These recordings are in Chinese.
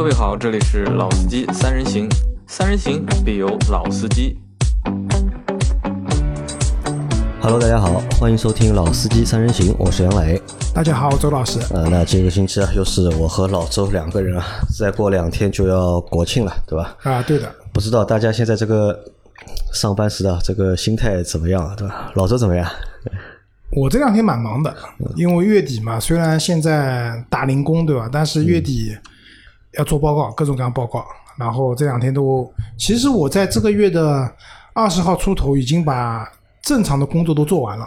各位好，这里是老司机三人行，三人行必有老司机。Hello，大家好，欢迎收听《老司机三人行》，我是杨磊。大家好，周老师。呃，那这个星期啊，又是我和老周两个人啊，再过两天就要国庆了，对吧？啊，对的。不知道大家现在这个上班时的这个心态怎么样啊，对吧？老周怎么样？我这两天蛮忙的，因为月底嘛，虽然现在打零工，对吧？但是月底要做报告，各种各样报告。然后这两天都，其实我在这个月的二十号出头已经把正常的工作都做完了。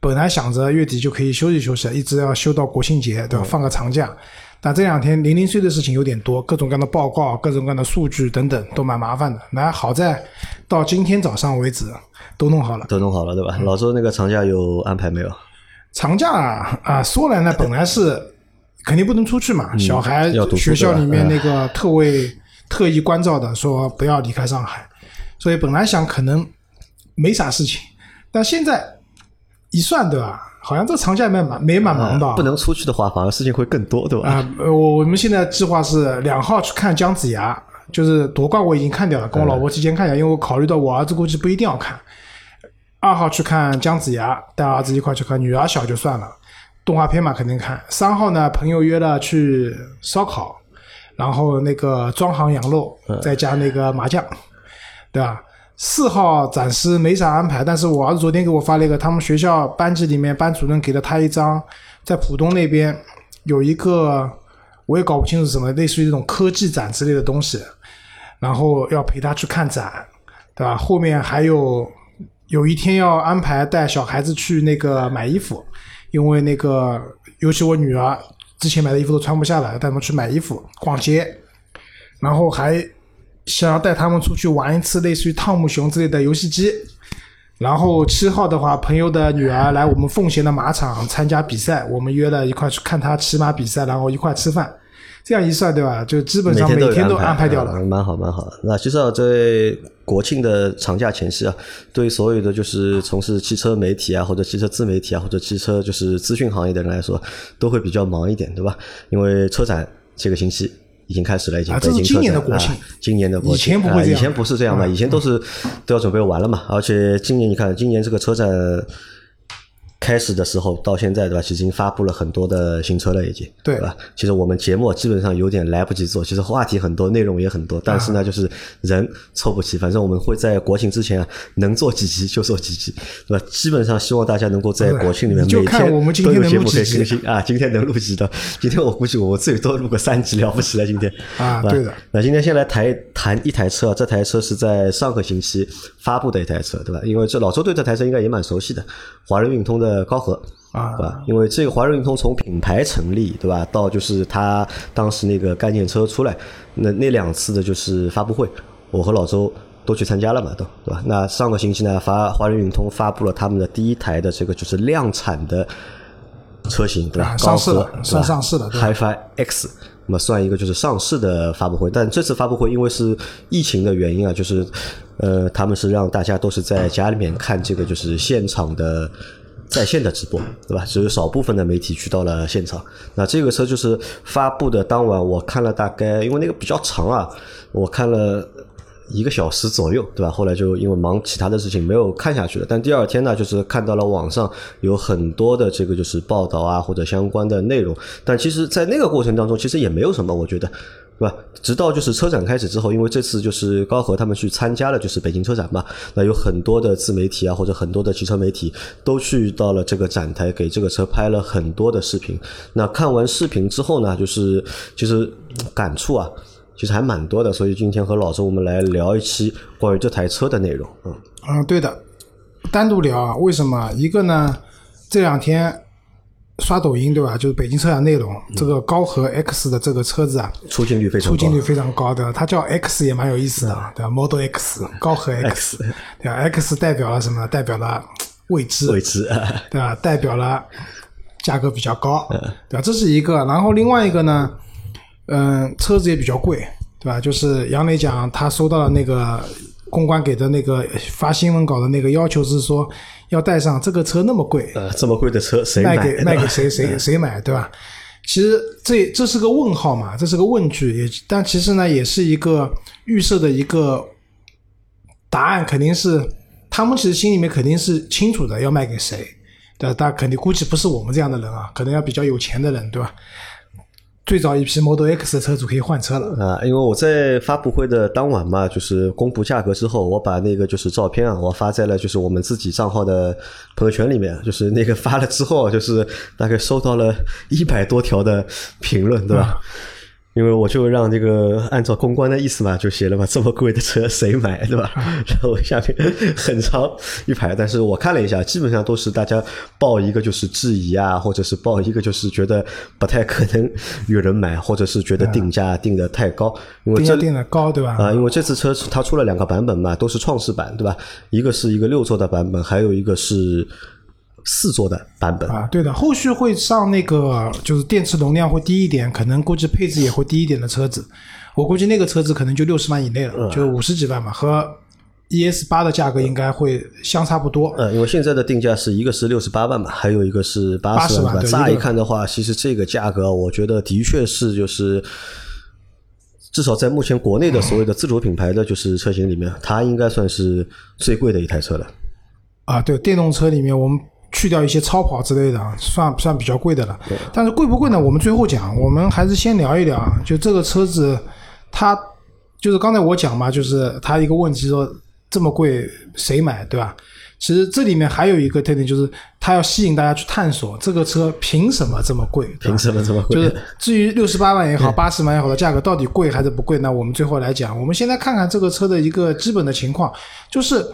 本来想着月底就可以休息休息，一直要休到国庆节，对吧？放个长假。但这两天零零碎的事情有点多，各种各样的报告、各种各样的数据等等，都蛮麻烦的。那好在到今天早上为止都弄好了，都弄好了，对吧？老周那个长假有安排没有？长假啊，啊说来呢，本来是肯定不能出去嘛，小孩学校里面那个特为特意关照的，说不要离开上海，所以本来想可能没啥事情，但现在一算，对吧？好像这长假没蛮没蛮忙的啊，不能出去的话，反而事情会更多，对吧？啊、呃我我们现在计划是两号去看姜子牙，就是夺冠我已经看掉了，跟我老婆提前看一下，因为我考虑到我儿子估计不一定要看。二号去看姜子牙，带儿子一块去看，女儿小就算了，动画片嘛肯定看。三号呢，朋友约了去烧烤，然后那个庄行羊肉，再加那个麻将，对吧？四号暂时没啥安排，但是我儿子昨天给我发了一个，他们学校班级里面班主任给了他一张，在浦东那边有一个，我也搞不清楚什么，类似于这种科技展之类的东西，然后要陪他去看展，对吧？后面还有有一天要安排带小孩子去那个买衣服，因为那个尤其我女儿之前买的衣服都穿不下了，带他们去买衣服、逛街，然后还想要带他们出去玩一次类似于汤姆熊之类的游戏机。然后七号的话，朋友的女儿来我们奉贤的马场参加比赛，我们约了一块去看她骑马比赛，然后一块吃饭。这样一算，对吧？就基本上每天都安安排掉了。嗯蛮好，蛮好。那其实啊，在国庆的长假前夕啊，对所有的就是从事汽车媒体啊，或者汽车自媒体啊，或者汽车就是资讯行业的人来说，都会比较忙一点，对吧？因为车展这个星期。已经开始了，已经北京车展、啊今年的国庆啊今年的国庆，以前不会这样啊以前不是这样嘛，嗯以前都是都要准备完了嘛。而且今年你看，今年这个车展开始的时候到现在，对吧？其实已经发布了很多的新车了，已经，对吧？其实我们节目基本上有点来不及做，其实话题很多，内容也很多，但是呢，就是人凑不齐。反正我们会在国庆之前啊，能做几集就做几集，对吧？基本上希望大家能够在国庆里面每天都有节目可以更新啊。今天能录几的？今天我估计我最多录个三集了不起了。今天啊对的。那今天先来谈谈一台车啊，这台车是在上个星期发布的一台车，对吧？因为这老周对这台车应该也蛮熟悉的，华润运通的高和。啊对吧？因为这个华润运通从品牌成立，对吧，到就是它当时那个概念车出来，那那两次的就是发布会，我和老周都去参加了嘛，都对吧？那上个星期呢，发华润运通发布了他们的第一台的这个就是量产的车型，对吧？啊上市了算上上市了 HiFi X，那么算一个就是上市的发布会，但这次发布会因为是疫情的原因啊，就是呃，他们是让大家都是在家里面看这个就是现场的。在线的直播，对吧？只有少部分的媒体去到了现场。那这个车就是发布的当晚，我看了大概，因为那个比较长啊，我看了一个小时左右，对吧？后来就因为忙其他的事情没有看下去了。但第二天呢，就是看到了网上有很多的这个就是报道啊或者相关的内容。但其实，在那个过程当中，其实也没有什么，我觉得。对吧？直到就是车展开始之后，因为这次就是高和他们去参加了就是北京车展嘛，那有很多的自媒体啊或者很多的汽车媒体都去到了这个展台，给这个车拍了很多的视频。那看完视频之后呢，就是其实感触啊，其实还蛮多的。所以今天和老周我们来聊一期关于这台车的内容。嗯，嗯，对的，单独聊啊。为什么？一个呢，这两天刷抖音对吧？就是北京车展内容，这个高和 X 的这个车子啊，出镜率非常高。出镜率非常高的，它叫 X 也蛮有意思的，对吧？Model X 高和 X，对吧？X 代表了什么？代表了未知，未知，对吧？代表了价格比较高，对吧？这是一个。然后另外一个呢，嗯，车子也比较贵，对吧？就是杨磊讲他收到了那个公关给的那个发新闻稿的那个要求是说要带上这个车那么贵，呃，这么贵的车谁？卖给卖给谁谁 谁买，对吧？其实这这是个问号嘛，这是个问句，也但其实呢，也是一个预设的一个答案，肯定是他们其实心里面肯定是清楚的，要卖给谁，对吧？但肯定估计不是我们这样的人啊，可能要比较有钱的人，对吧？最早一批 Model X 的车主可以换车了。啊，因为我在发布会的当晚嘛，就是公布价格之后，我把那个就是照片啊，我发在了就是我们自己账号的朋友圈里面，就是那个发了之后，就是大概收到了一百多条的评论，对吧？因为我就让这个按照公关的意思嘛，就写了嘛，这么贵的车谁买，对吧？然后下面很长一排，但是我看了一下，基本上都是大家报一个就是质疑啊，或者是报一个就是觉得不太可能有人买，或者是觉得定价定的太高，因为这定价定的高，对吧？啊，因为这次车它出了两个版本嘛，都是创世版，对吧？一个是一个六座的版本，还有一个是四座的版本。啊，对的，后续会上那个就是电池容量会低一点，可能估计配置也会低一点的车子。我估计那个车子可能就六十万以内了，就五十几万嘛，和 ES 八的价格应该会相差不多。呃，因为现在的定价是一个是六十八万嘛，还有一个是八十80万，乍一看的话，其实这个价格，我觉得的确是就是。至少在目前国内的所谓的自主品牌的就是车型里面，它应该算是最贵的一台车了。啊，对，电动车里面我们去掉一些超跑之类的，啊，算算比较贵的了。但是贵不贵呢？我们最后讲，我们还是先聊一聊啊。就这个车子，它就是刚才我讲嘛，就是它一个问题说这么贵谁买，对吧？其实这里面还有一个特点，就是它要吸引大家去探索这个车凭什么这么贵，凭什么这么贵？就是至于六十八万也好，八十万也好的价格到底贵还是不贵？那我们最后来讲，我们先来看看这个车的一个基本的情况，就是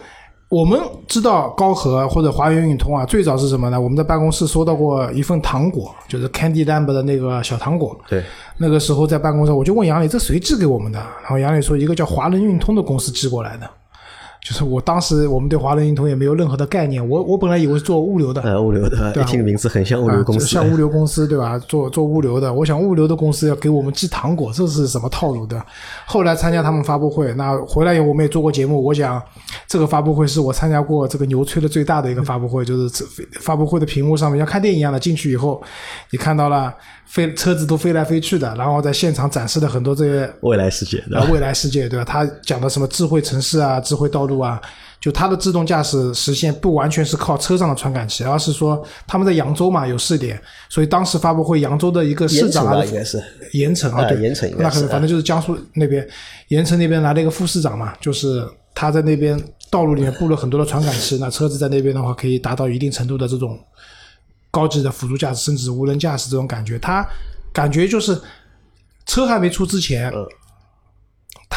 我们知道高和或者华源运通啊，最早是什么呢？我们在办公室收到过一份糖果，就是 Candy Lamb 的那个小糖果。对，那个时候在办公室，我就问杨磊，这谁寄给我们的？然后杨磊说，一个叫华人运通的公司寄过来的。就是我当时我们对华人运通也没有任何的概念，我我本来以为是做物流的，呃，物流的，对啊一听名字很像物流公司，啊像物流公司对吧？做做物流的，我想物流的公司要给我们寄糖果，这是什么套路的？后来参加他们发布会，那回来以后我们也做过节目，我讲这个发布会是我参加过这个牛吹的最大的一个发布会，就是这发布会的屏幕上面像看电影一样的，进去以后你看到了飞车子都飞来飞去的，然后在现场展示的很多这些未来世界，对吧？啊未来世界，对吧？他讲的什么智慧城市啊、智慧道路啊，就它的自动驾驶实现不完全是靠车上的传感器，而是说他们在扬州嘛有试点，所以当时发布会扬州的一个市长啊盐城吧，应该是。盐城啊，啊对，盐城应该是那可能反正就是江苏那边盐城那边来了一个副市长嘛，就是他在那边道路里面布了很多的传感器，那车子在那边的话可以达到一定程度的这种高级的辅助驾驶，甚至无人驾驶这种感觉。他感觉就是车还没出之前，嗯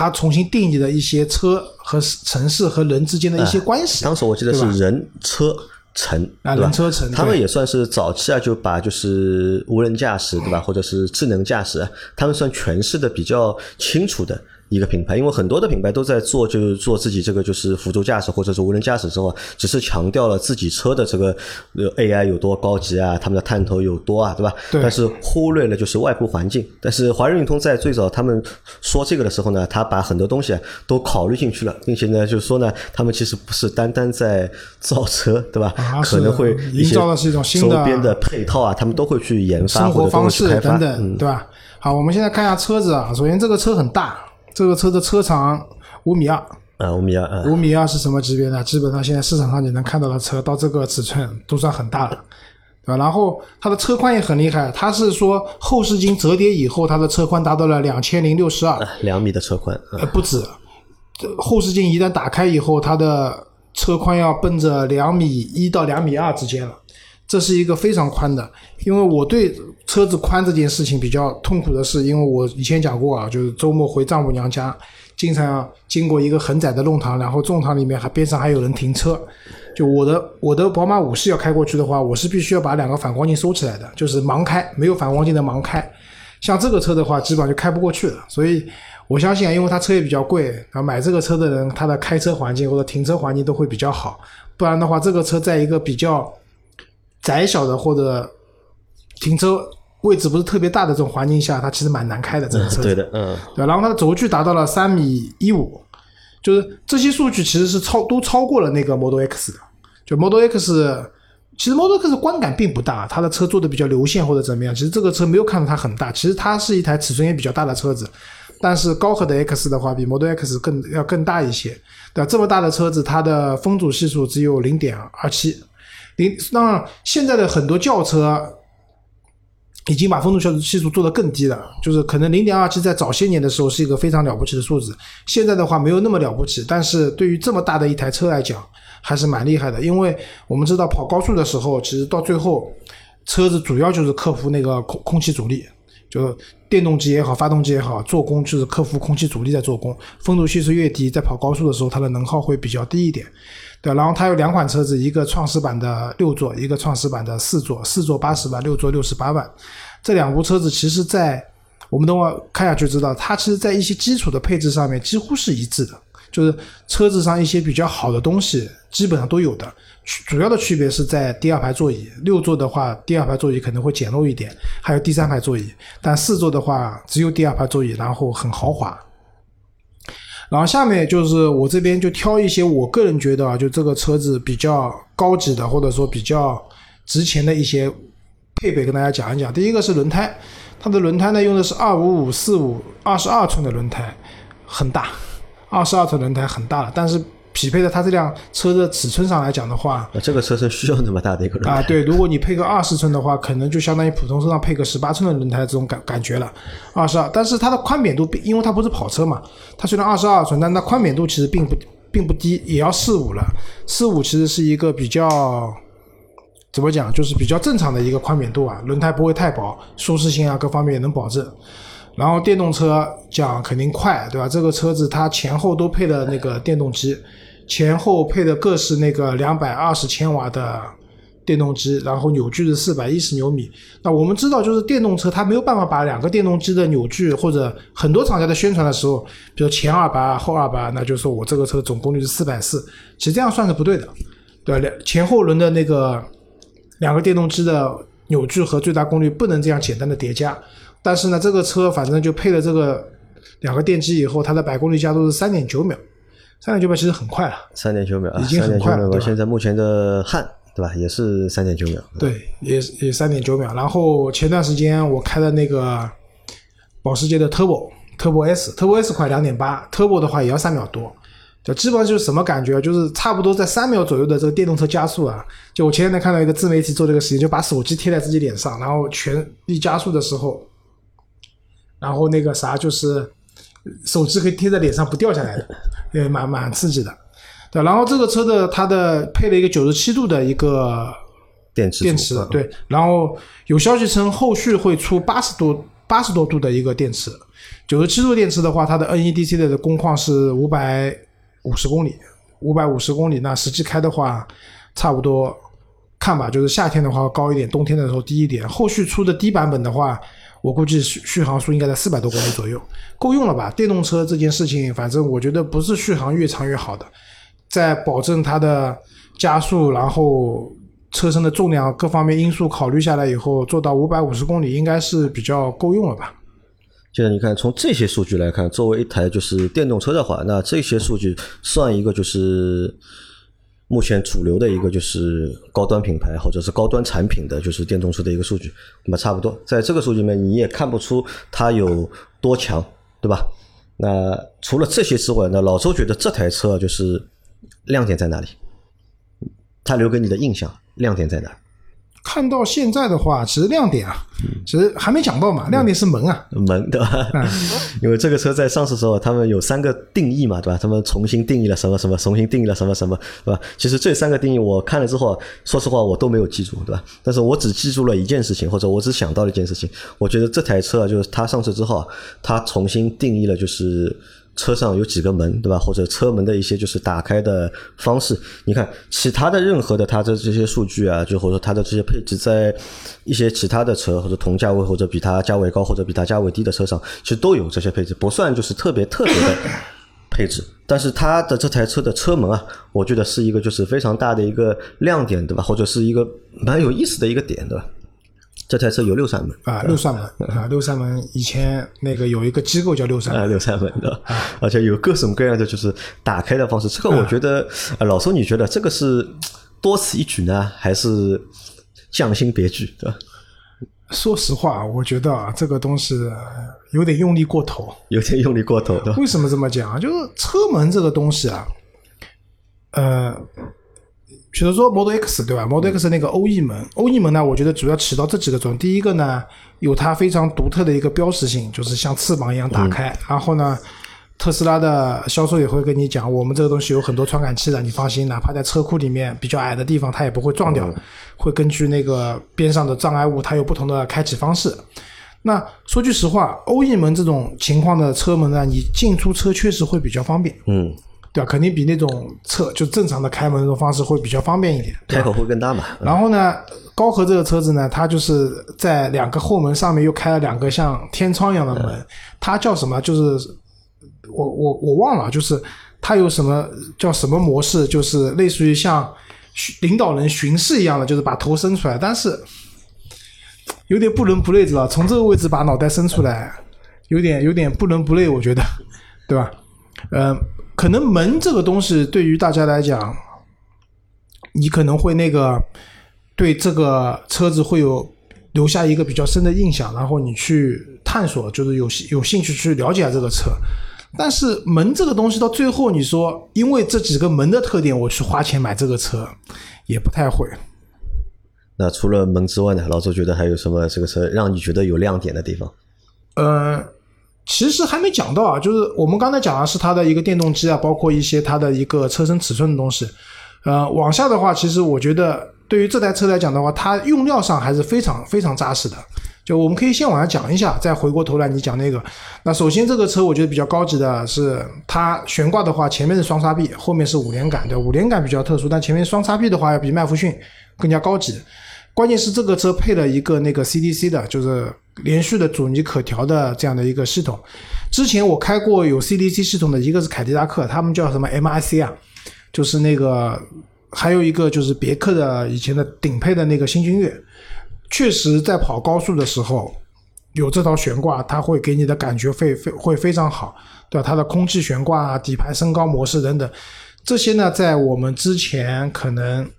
它重新定义了一些车和城市和人之间的一些关系。当时我记得是人车城，啊人车城他们也算是早期啊，就把就是无人驾驶，对吧，或者是智能驾驶，他们算诠释的比较清楚的。一个品牌，因为很多的品牌都在做，就是做自己这个就是辅助驾驶或者是无人驾驶之后，只是强调了自己车的这个呃 AI 有多高级啊，他们的探头有多啊，对吧？对但是忽略了就是外部环境。但是华润运通在最早他们说这个的时候呢，他把很多东西啊都考虑进去了，并且呢，就是说呢，他们其实不是单单在造车，对吧？啊可能会是一些营造的是一种新的周边的配套啊，他们都会去研发生活或者会方式去开发。等等，嗯，对吧？好，我们现在看一下车子啊。首先，这个车很大，这个车的车长五米二，啊，五米二啊，五米二是什么级别呢？基本上现在市场上你能看到的车到这个尺寸都算很大了，对吧？然后它的车宽也很厉害，它是说后视镜折叠以后，它的车宽达到了两千零六十二，两米的车宽，啊呃，不止。这后视镜一旦打开以后，它的车宽要奔着两米一到两米二之间了，这是一个非常宽的。因为我对车子宽这件事情比较痛苦的是，因为我以前讲过啊，就是周末回丈母娘家，经常经过一个很窄的弄堂，然后弄堂里面还边上还有人停车。就我的我的宝马五系要开过去的话，我是必须要把两个反光镜收起来的，就是盲开，没有反光镜的盲开。像这个车的话，基本上就开不过去了。所以我相信啊，因为它车也比较贵，啊买这个车的人，他的开车环境或者停车环境都会比较好。不然的话，这个车在一个比较窄小的或者停车位置不是特别大的这种环境下，它其实蛮难开的。这个车子对的，嗯，对，然后它的轴距达到了三米一五，就是这些数据其实是超都超过了那个 Model X 的。就 Model X 其实 Model X 观感并不大，它的车做的比较流线或者怎么样。其实这个车没有看到它很大，其实它是一台尺寸也比较大的车子。但是高和的 X 的话，比 Model X 更要更大一些。对吧？这么大的车子，它的风阻系数只有零点二七，零。那现在的很多轿车已经把风阻系数做得更低了，就是可能零点二七在早些年的时候是一个非常了不起的数字，现在的话没有那么了不起。但是对于这么大的一台车来讲，还是蛮厉害的，因为我们知道跑高速的时候，其实到最后，车子主要就是克服那个空空气阻力，就电动机也好，发动机也好，做工就是克服空气阻力在做工。风阻系数越低，在跑高速的时候，它的能耗会比较低一点。对，然后它有两款车子，一个创始版的六座，一个创始版的四座，四座八十万，六座六十八万。这两部车子其实，在我们等会看下去知道，它其实在一些基础的配置上面几乎是一致的。就是车子上一些比较好的东西，基本上都有的。主要的区别是在第二排座椅，六座的话，第二排座椅可能会简陋一点，还有第三排座椅。但四座的话，只有第二排座椅，然后很豪华。然后下面就是我这边就挑一些我个人觉得啊，就这个车子比较高级的，或者说比较值钱的一些配备，跟大家讲一讲。第一个是轮胎，它的轮胎呢用的是二五五四五二十二寸的轮胎，很大。二十二寸轮胎很大了，但是匹配的它这辆车的尺寸上来讲的话，这个车身需要那么大的一个轮胎啊？对，如果你配个二十寸的话，可能就相当于普通车上配个十八寸的轮胎这种感感觉了。二十二，但是它的宽扁度，因为它不是跑车嘛，它虽然二十二寸，但它宽扁度其实并不并不低，也要四五了。四五其实是一个比较怎么讲，就是比较正常的一个宽扁度啊，轮胎不会太薄，舒适性啊各方面也能保证。然后电动车讲肯定快，对吧？这个车子它前后都配了那个电动机，前后配的各是那个两百二十千瓦的电动机，然后扭矩是四百一十牛米。那我们知道，就是电动车它没有办法把两个电动机的扭矩，或者很多厂家在宣传的时候，比如前二百后二百，那就说我这个车总功率是四百四，其实这样算是不对的，对吧？两前后轮的那个两个电动机的扭矩和最大功率不能这样简单的叠加。但是呢，这个车反正就配了这个两个电机以后，它的百公里加速是三点九秒，三点九秒其实很快了。三点九秒，已经很快了。现在目前的汉对吧，也是三点九秒。对，也也三点九秒。然后前段时间我开的那个保时捷的 Turbo，Turbo S，Turbo S 快两点八，Turbo 的话也要三秒多。就基本上就是什么感觉，就是差不多在三秒左右的这个电动车加速啊。就我前两天看到一个自媒体做这个实验，就把手机贴在自己脸上，然后全力加速的时候。然后那个啥，就是手机可以贴在脸上不掉下来的，也蛮蛮刺激的。对，然后这个车的它的配了一个九十七度的一个电池，电池对。然后有消息称后续会出八十多八十多度的一个电池，九十七度电池的话，它的 NEDC 的工况是五百五十公里，五百五十公里。那实际开的话，差不多看吧，就是夏天的话高一点，冬天的时候低一点。后续出的低版本的话。我估计续续航数应该在四百多公里左右，够用了吧？电动车这件事情，反正我觉得不是续航越长越好的，在保证它的加速，然后车身的重量各方面因素考虑下来以后，做到五百五十公里应该是比较够用了吧？现在你看，从这些数据来看，作为一台就是电动车的话，那这些数据算一个就是。目前主流的一个就是高端品牌或者是高端产品的就是电动车的一个数据，那么差不多在这个数据里面你也看不出它有多强，对吧？那除了这些之外，那老周觉得这台车就是亮点在哪里？它留给你的印象亮点在哪？看到现在的话，其实亮点啊，其实还没讲到嘛。亮点是门啊，门对吧？因为这个车在上市时候，他们有三个定义嘛，对吧？他们重新定义了什么什么，重新定义了什么什么，对吧？其实这三个定义我看了之后，说实话我都没有记住，对吧？但是我只记住了一件事情，或者我只想到了一件事情。我觉得这台车啊，就是它上市之后，它重新定义了就是。车上有几个门，对吧？或者车门的一些就是打开的方式，你看其他的任何的它的这些数据啊，就或者说它的这些配置，在一些其他的车或者同价位或者比它价位高或者比它价位低的车上，其实都有这些配置，不算就是特别特别的配置。但是它的这台车的车门啊，我觉得是一个就是非常大的一个亮点，对吧？或者是一个蛮有意思的一个点，对吧？这台车有六扇门啊，六扇门啊，六扇门。以前那个有一个机构叫六扇门，啊六扇门的，而且有各种各样的就是打开的方式。这个我觉得，老周，你觉得这个是 多此一举呢，还是匠心别具，对吧？说实话，我觉得啊，这个东西有点用力过头。有点用力过头？为什么这么讲？就是车门这个东西啊，呃，比如说 Model X 对吧？Model X 那个欧翼门，欧翼门呢，我觉得主要起到这几个作用。第一个呢，有它非常独特的一个标识性，就是像翅膀一样打开。然后呢，特斯拉的销售也会跟你讲，我们这个东西有很多传感器的，你放心，哪怕在车库里面比较矮的地方，它也不会撞掉，会根据那个边上的障碍物，它有不同的开启方式。那说句实话，欧翼门这种情况的车门呢，你进出车确实会比较方便，嗯，对吧？肯定比那种侧就正常的开门那种方式会比较方便一点。开口会更大嘛？然后呢，高和这个车子呢，它就是在两个后门上面又开了两个像天窗一样的门，它叫什么？就是我我我忘了，就是它有什么叫什么模式？就是类似于像领导人巡视一样的，就是把头伸出来，但是有点不伦不类，知道？从这个位置把脑袋伸出来，有点有点不伦不类，我觉得，对吧？呃，可能门这个东西对于大家来讲，你可能会那个对这个车子会有留下一个比较深的印象，然后你去探索，就是有有兴趣去了解这个车。但是门这个东西到最后，你说因为这几个门的特点，我去花钱买这个车，也不太会。那除了门之外呢，老周觉得还有什么这个车让你觉得有亮点的地方？呃，其实还没讲到啊，就是我们刚才讲的是它的一个电动机啊，包括一些它的一个车身尺寸的东西。呃，往下的话，其实我觉得对于这台车来讲的话，它用料上还是非常非常扎实的。就我们可以先往下讲一下，再回过头来你讲那个。那首先这个车我觉得比较高级的是它悬挂的话，前面是双叉臂，后面是五连杆，对，五连杆比较特殊，但前面双叉臂的话要比麦弗逊更加高级。关键是这个车配了一个那个 CDC 的，就是连续的阻尼可调的这样的一个系统。之前我开过有 CDC 系统的，一个是凯迪拉克，他们叫什么 MIC 啊，就是那个还有一个就是别克的以前的顶配的那个新君越，确实在跑高速的时候有这套悬挂，它会给你的感觉会非会非常好，对吧？它的空气悬挂、底盘升高模式等等，这些呢，在我们之前可能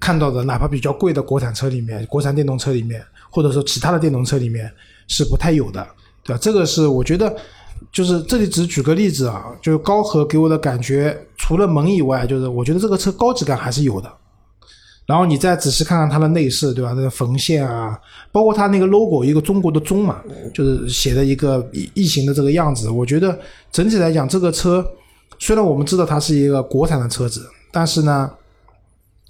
看到的，哪怕比较贵的国产车里面、国产电动车里面，或者说其他的电动车里面是不太有的，对吧？这个是我觉得，就是这里只举个例子啊，就是高和给我的感觉，除了门以外，就是我觉得这个车高级感还是有的。然后你再仔细看看它的内饰，对吧？那个缝线啊，包括它那个 logo，一个中国的中嘛，就是写的一个异形的这个样子。我觉得整体来讲，这个车虽然我们知道它是一个国产的车子，但是呢，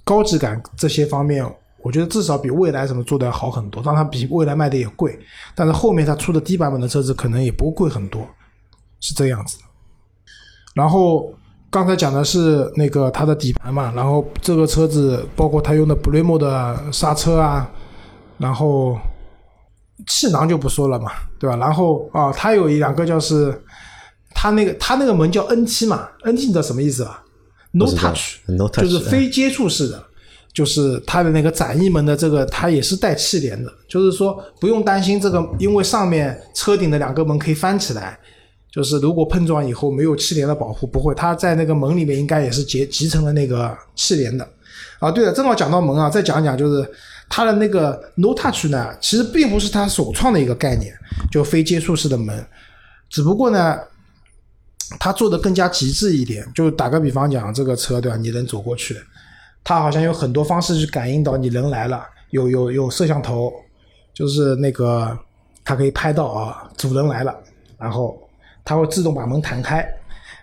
高级感这些方面，我觉得至少比蔚来什么做的要好很多。当然，比蔚来卖的也贵，但是后面它出的低版本的车子可能也不贵很多，是这样子的。然后刚才讲的是那个它的底盘嘛，然后这个车子包括它用的 Bremo 的刹车啊，然后气囊就不说了嘛，对吧？然后啊，它有一两个就是它那个它那个门叫 NT 嘛，NT 你知道什么意思吧？No touch，就是非接触式的。就是它的那个展翼门的这个，它也是带气帘的，就是说不用担心这个，因为上面车顶的两个门可以翻起来，就是如果碰撞以后没有气帘的保护，不会，它在那个门里面应该也是结集成了那个气帘的。啊，对了，正好讲到门啊，再讲讲就是它的那个 No Touch 呢，其实并不是它首创的一个概念，就非接触式的门，只不过呢，它做的更加极致一点。就打个比方讲，这个车对吧，你能走过去，它好像有很多方式去感应到你人来了，有有有摄像头，就是那个它可以拍到啊主人来了，然后它会自动把门弹开，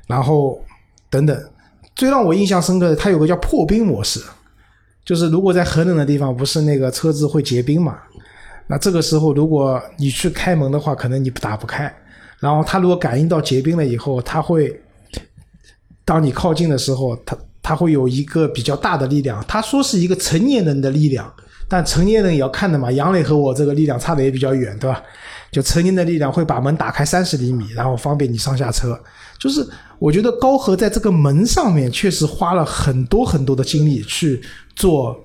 然后等等。最让我印象深刻的，它有个叫破冰模式，就是如果在很冷的地方，不是那个车子会结冰嘛？那这个时候如果你去开门的话，可能你打不开。然后它如果感应到结冰了以后，它会当你靠近的时候，它它会有一个比较大的力量。他说是一个成年人的力量，但成年人也要看的嘛。杨磊和我这个力量差的也比较远，对吧？就成年的力量会把门打开三十厘米，然后方便你上下车。就是我觉得高和在这个门上面确实花了很多很多的精力去做，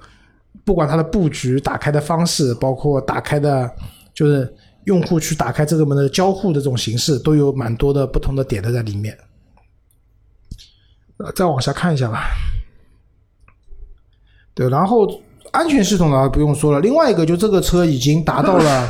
不管它的布局、打开的方式，包括打开的，就是用户去打开这个门的交互的这种形式，都有蛮多的不同的点的在里面。呃，再往下看一下吧。对，然后安全系统呢不用说了，另外一个就这个车已经达到了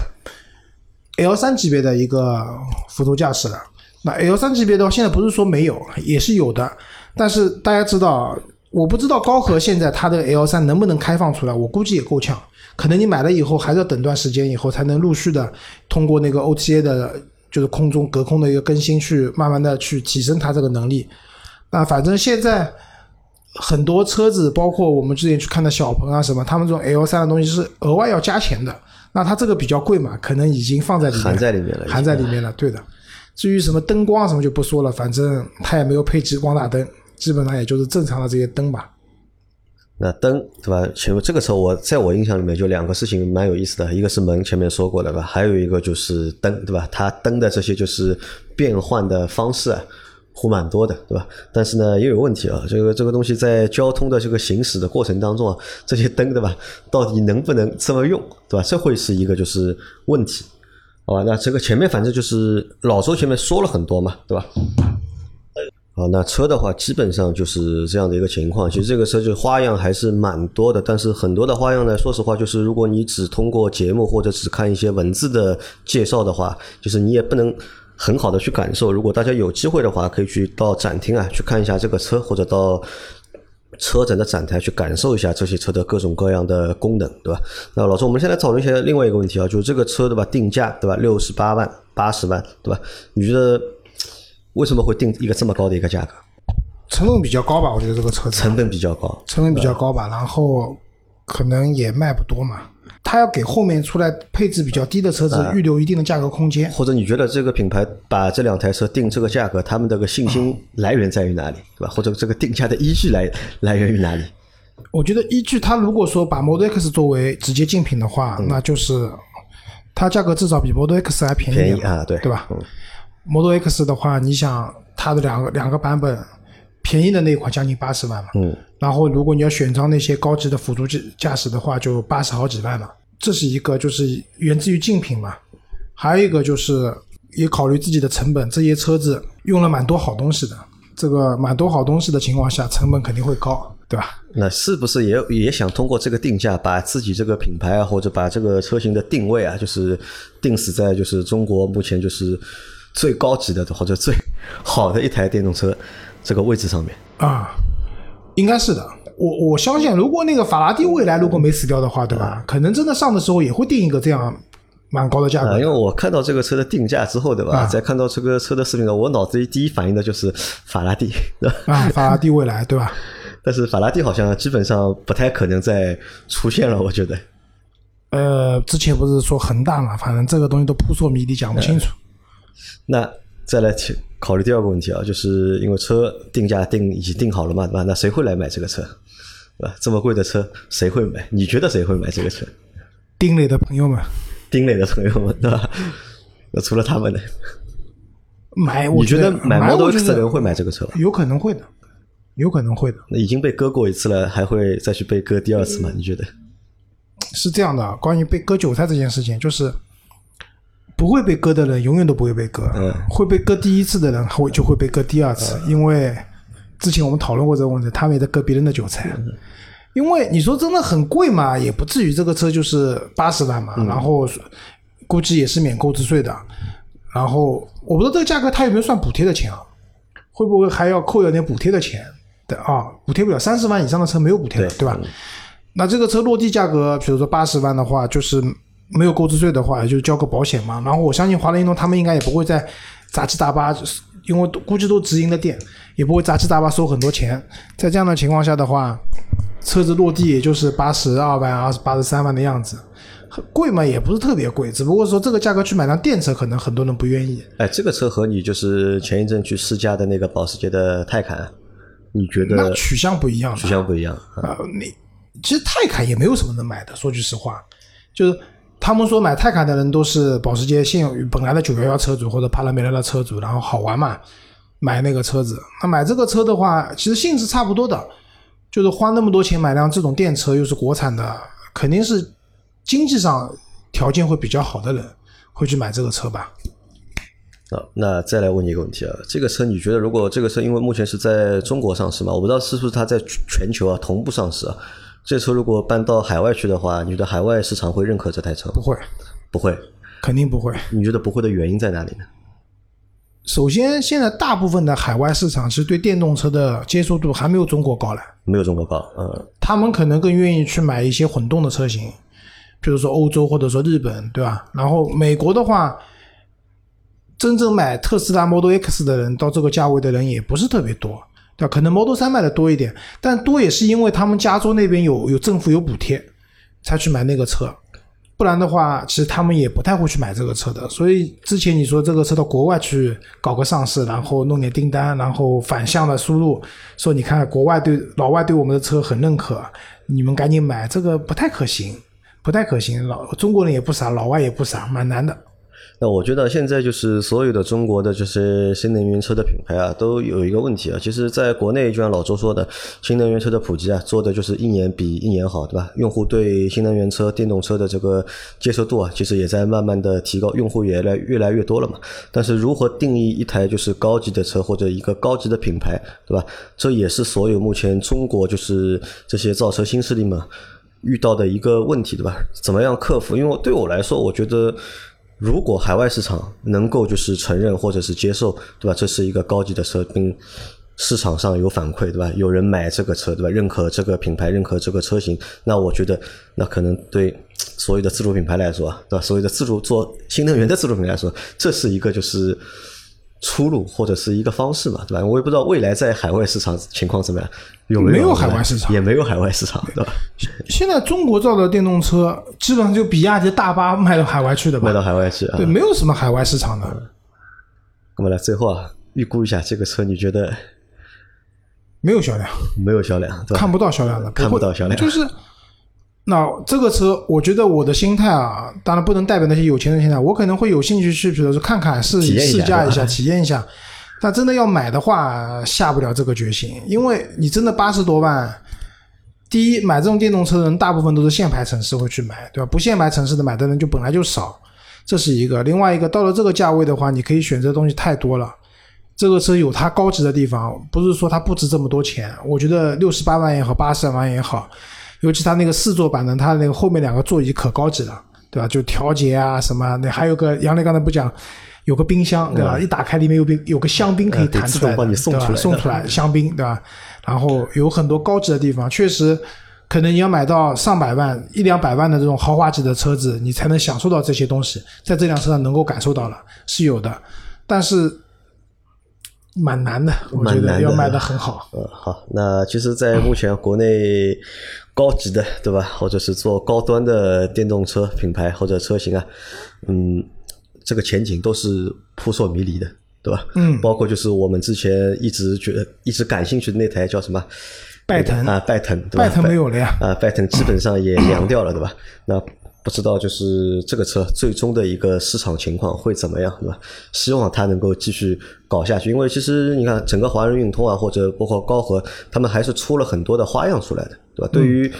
L 三级别的一个辅助驾驶了。那 L 三级别的话，现在不是说没有，也是有的，但是大家知道，我不知道高和现在它的 L 三能不能开放出来，我估计也够呛。可能你买了以后，还是要等段时间以后才能陆续的通过那个 OTA 的，就是空中隔空的一个更新，去慢慢的去提升它这个能力。那反正现在很多车子，包括我们之前去看的小鹏啊什么，他们这种 L 三的东西是额外要加钱的。那它这个比较贵嘛，可能已经放在里面，含在里面了，含在里面了。对的。至于什么灯光什么就不说了，反正它也没有配激光大灯，基本上也就是正常的这些灯吧。那灯对吧？前面这个车我在我印象里面就两个事情蛮有意思的，一个是门前面说过的吧，还有一个就是灯对吧？它灯的这些就是变换的方式啊。糊蛮多的，对吧？但是呢，也有问题啊。这个这个东西在交通的这个行驶的过程当中啊，这些灯，对吧？到底能不能这么用，对吧？这会是一个就是问题，好吧？那这个前面反正就是老周前面说了很多嘛，对吧？好，那车的话基本上就是这样的一个情况。其实这个车就花样还是蛮多的，但是很多的花样呢，说实话，就是如果你只通过节目或者只看一些文字的介绍的话，就是你也不能。很好的去感受，如果大家有机会的话，可以去到展厅啊，去看一下这个车，或者到车展的展台去感受一下这些车的各种各样的功能，对吧？那老周，我们先来讨论一下另外一个问题啊，就是这个车对吧，定价对吧，六十八万、八十万对吧？你觉得为什么会定一个这么高的一个价格？成本比较高吧，我觉得这个车子。成本比较高，成本比较高吧，然后可能也卖不多嘛。他要给后面出来配置比较低的车子预留一定的价格空间，或者你觉得这个品牌把这两台车定这个价格，他们这个信心来源在于哪里，对吧？或者这个定价的依据来 来源于哪里？我觉得依据他如果说把 Model X 作为直接竞品的话，那就是它价格至少比 Model X 还便宜便宜啊，对。对吧？Model X 的话，你想它的两个两个版本，便宜的那款将近八十万嘛，嗯。然后，如果你要选装那些高级的辅助驾驾驶的话，就八十好几万嘛。这是一个，就是源自于竞品嘛。还有一个就是也考虑自己的成本，这些车子用了蛮多好东西的。这个蛮多好东西的情况下，成本肯定会高，对吧？那是不是也也想通过这个定价，把自己这个品牌啊，或者把这个车型的定位啊，就是定死在就是中国目前就是最高级的或者最好的一台电动车这个位置上面啊？应该是的，我我相信，如果那个法拉第未来如果没死掉的话，对吧？可能真的上的时候也会定一个这样蛮高的价格。因为我看到这个车的定价之后，对吧？再看到这个车的视频呢，我脑子里第一反应的就是法拉第，啊，法拉第未来，对吧？但是法拉第好像基本上不太可能再出现了，我觉得。呃，之前不是说恒大嘛，反正这个东西都扑朔迷离，讲不清楚。那再来。考虑第二个问题啊，就是因为车定价定已经定好了嘛，对吧？那谁会来买这个车，对吧？这么贵的车谁会买？你觉得谁会买这个车？丁磊的朋友们，丁磊的朋友们，对吧？那除了他们呢？买？我觉得买 Model X 的人会买这个车？有可能会的，有可能会的。那已经被割过一次了，还会再去被割第二次吗？你觉得？是这样的，关于被割韭菜这件事情，就是。不会被割的人永远都不会被割，会被割第一次的人会就会被割第二次，因为之前我们讨论过这个问题，他们也在割别人的韭菜。因为你说真的很贵嘛，也不至于这个车就是八十万嘛，然后估计也是免购置税的，然后我不知道这个价格他有没有算补贴的钱啊？会不会还要扣掉点补贴的钱的啊？补贴不了，三十万以上的车没有补贴的，对吧？那这个车落地价格，比如说八十万的话，就是。没有购置税的话，就交个保险嘛。然后我相信华南运动他们应该也不会在杂七杂八，因为估计都直营的店，也不会杂七杂八收很多钱。在这样的情况下的话，车子落地也就是八十二万、二十八十三万的样子，贵嘛也不是特别贵，只不过说这个价格去买辆电车，可能很多人不愿意。哎，这个车和你就是前一阵去试驾的那个保时捷的泰坦，你觉得？那取向不一样，取向不一样啊。你其实泰坦也没有什么能买的，说句实话，就是。他们说买泰坦的人都是保时捷现有本来的九幺幺车主或者帕拉梅拉的车主，然后好玩嘛，买那个车子。那买这个车的话，其实性质差不多的，就是花那么多钱买辆这种电车，又是国产的，肯定是经济上条件会比较好的人会去买这个车吧。啊，那再来问你一个问题啊，这个车你觉得如果这个车因为目前是在中国上市嘛，我不知道是不是它在全球啊同步上市啊？这车如果搬到海外去的话，你觉得海外市场会认可这台车吗？不会，不会。肯定不会。你觉得不会的原因在哪里呢？首先，现在大部分的海外市场其实对电动车的接受度还没有中国高了。没有中国高，嗯，他们可能更愿意去买一些混动的车型，比如说欧洲或者说日本，对吧？然后美国的话，真正买特斯拉 Model X 的人到这个价位的人也不是特别多，对吧？可能 Model 三卖的多一点，但多也是因为他们加州那边有有政府有补贴，才去买那个车。不然的话，其实他们也不太会去买这个车的。所以之前你说这个车到国外去搞个上市，然后弄点订单，然后反向的输入，说你看国外对老外对我们的车很认可，你们赶紧买，这个不太可行，不太可行。老中国人也不傻，老外也不傻，蛮难的。那我觉得现在就是所有的中国的这些新能源车的品牌啊，都有一个问题啊。其实，在国内就像老周说的，新能源车的普及啊，做的就是一年比一年好，对吧？用户对新能源车、电动车的这个接受度啊，其实也在慢慢的提高，用户也来越来越多了嘛。但是，如何定义一台就是高级的车或者一个高级的品牌，对吧？这也是所有目前中国就是这些造车新势力们遇到的一个问题，对吧？怎么样克服？因为对我来说，我觉得。如果海外市场能够就是承认或者是接受，对吧？这是一个高级的车，并市场上有反馈，对吧？有人买这个车，对吧？认可这个品牌，认可这个车型，那我觉得，那可能对 所有的自主品牌来说，对吧？所有的自主做新能源的自主品牌来说，这是一个就是。出路或者是一个方式嘛，对吧？我也不知道未来在海外市场情况怎么样，有没有海外市场？也没有海外市场，对吧？现在中国造的电动车基本上就比亚迪大巴卖到海外去的吧？卖到海外去啊，对，没有什么海外市场的。那么来最后啊，预估一下这个车，你觉得没有销量？没有销量，看不到销量了，看不到销量，就是。那这个车，我觉得我的心态啊，当然不能代表那些有钱人心态。我可能会有兴趣去，比如说看看试试驾一下，体验一下。但真的要买的话，下不了这个决心，因为你真的八十多万，第一买这种电动车的人大部分都是限牌城市会去买，对吧？不限牌城市的买的人就本来就少，这是一个。另外一个，到了这个价位的话，你可以选择的东西太多了。这个车有它高级的地方，不是说它不值这么多钱。我觉得六十八万也好，八十万也好。尤其它那个四座版的，它那个后面两个座椅可高级了，对吧？就调节啊什么，那还有个杨磊刚才不讲，有个冰箱，对吧？一打开里面有冰，有个香槟可以弹出来，对吧？送出来香槟，对吧？然后有很多高级的地方，确实，可能你要买到上百万、一两百万的这种豪华级的车子，你才能享受到这些东西，在这辆车上能够感受到了，是有的，但是。蛮难的，我觉得要卖的很好。嗯，好，那其实，在目前国内高级的，对吧？或者是做高端的电动车品牌或者车型啊，嗯，这个前景都是扑朔迷离的，对吧？嗯，包括就是我们之前一直觉得一直感兴趣的那台叫什么？拜腾啊，拜腾，对吧？拜腾没有了呀。啊，拜腾基本上也凉掉了，对吧？那。不知道就是这个车最终的一个市场情况会怎么样，对吧？希望它能够继续搞下去，因为其实你看整个华人运通啊，或者包括高和，他们还是出了很多的花样出来的，对吧？对于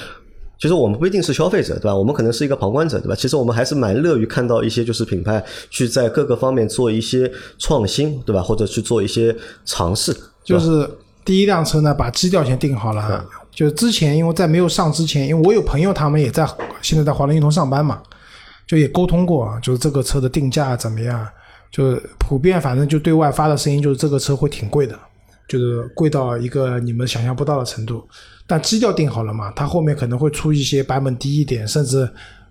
其实我们不一定是消费者，对吧？我们可能是一个旁观者，对吧？其实我们还是蛮乐于看到一些就是品牌去在各个方面做一些创新，对吧？或者去做一些尝试。就是第一辆车呢，把基调先定好了。就之前，因为在没有上之前，因为我有朋友他们也在现在在华龙运通上班嘛，就也沟通过，就是这个车的定价怎么样，就是普遍反正就对外发的声音就是这个车会挺贵的，就是贵到一个你们想象不到的程度。但基调定好了嘛，它后面可能会出一些版本低一点，甚至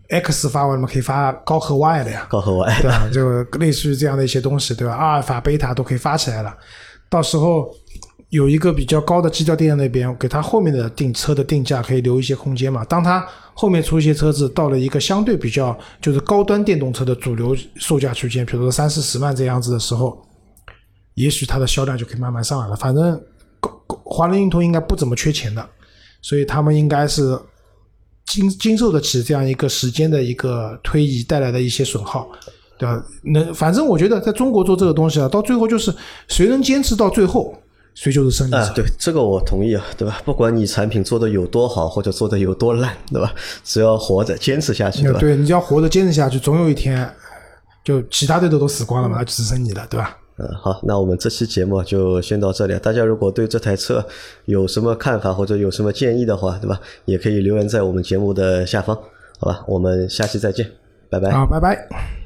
X 发完了嘛，可以发高和 Y 的呀，高和 Y 对吧？就类似于这样的一些东西，对吧？阿尔法、贝塔都可以发起来了，到时候。有一个比较高的基调定在那边，给他后面的订车的定价可以留一些空间嘛。当他后面出一些车子到了一个相对比较就是高端电动车的主流售价区间，比如说三四十万这样子的时候，也许它的销量就可以慢慢上来了。反正华人运通应该不怎么缺钱的，所以他们应该是经经受得起这样一个时间的一个推移带来的一些损耗，对吧？能反正我觉得在中国做这个东西啊，到最后就是谁能坚持到最后。谁就是胜利者。对这个我同意啊，对吧？不管你产品做的有多好，或者做的有多烂，对吧？只要活着坚持下去，对吧？对，你要活着坚持下去，总有一天，就其他队都都死光了嘛，只剩你了，对吧？嗯，好，那我们这期节目就先到这里。大家如果对这台车有什么看法或者有什么建议的话，对吧？也可以留言在我们节目的下方，好吧？我们下期再见，拜拜。好，拜拜。